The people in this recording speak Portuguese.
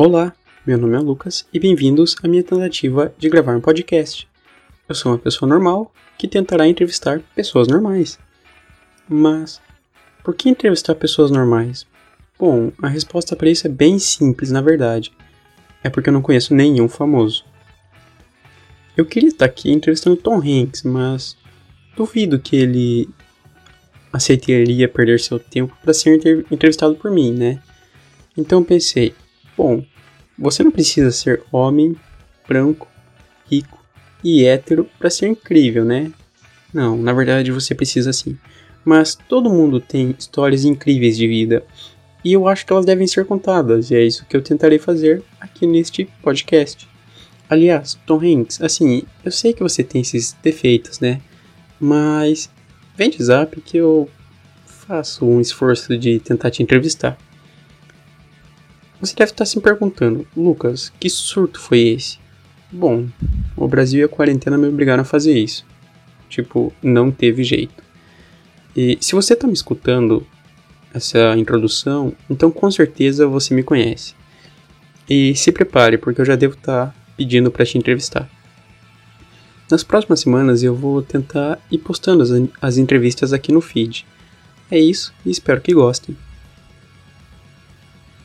Olá, meu nome é Lucas e bem-vindos à minha tentativa de gravar um podcast. Eu sou uma pessoa normal que tentará entrevistar pessoas normais. Mas, por que entrevistar pessoas normais? Bom, a resposta para isso é bem simples, na verdade. É porque eu não conheço nenhum famoso. Eu queria estar aqui entrevistando Tom Hanks, mas duvido que ele aceitaria perder seu tempo para ser entrevistado por mim, né? Então pensei, Bom, você não precisa ser homem, branco, rico e hétero para ser incrível, né? Não, na verdade você precisa sim. Mas todo mundo tem histórias incríveis de vida e eu acho que elas devem ser contadas, e é isso que eu tentarei fazer aqui neste podcast. Aliás, Tom Hanks, assim, eu sei que você tem esses defeitos, né? Mas vem de zap que eu faço um esforço de tentar te entrevistar. Você deve estar se perguntando, Lucas, que surto foi esse? Bom, o Brasil e a quarentena me obrigaram a fazer isso. Tipo, não teve jeito. E se você está me escutando essa introdução, então com certeza você me conhece. E se prepare, porque eu já devo estar pedindo para te entrevistar. Nas próximas semanas eu vou tentar ir postando as, as entrevistas aqui no feed. É isso e espero que gostem.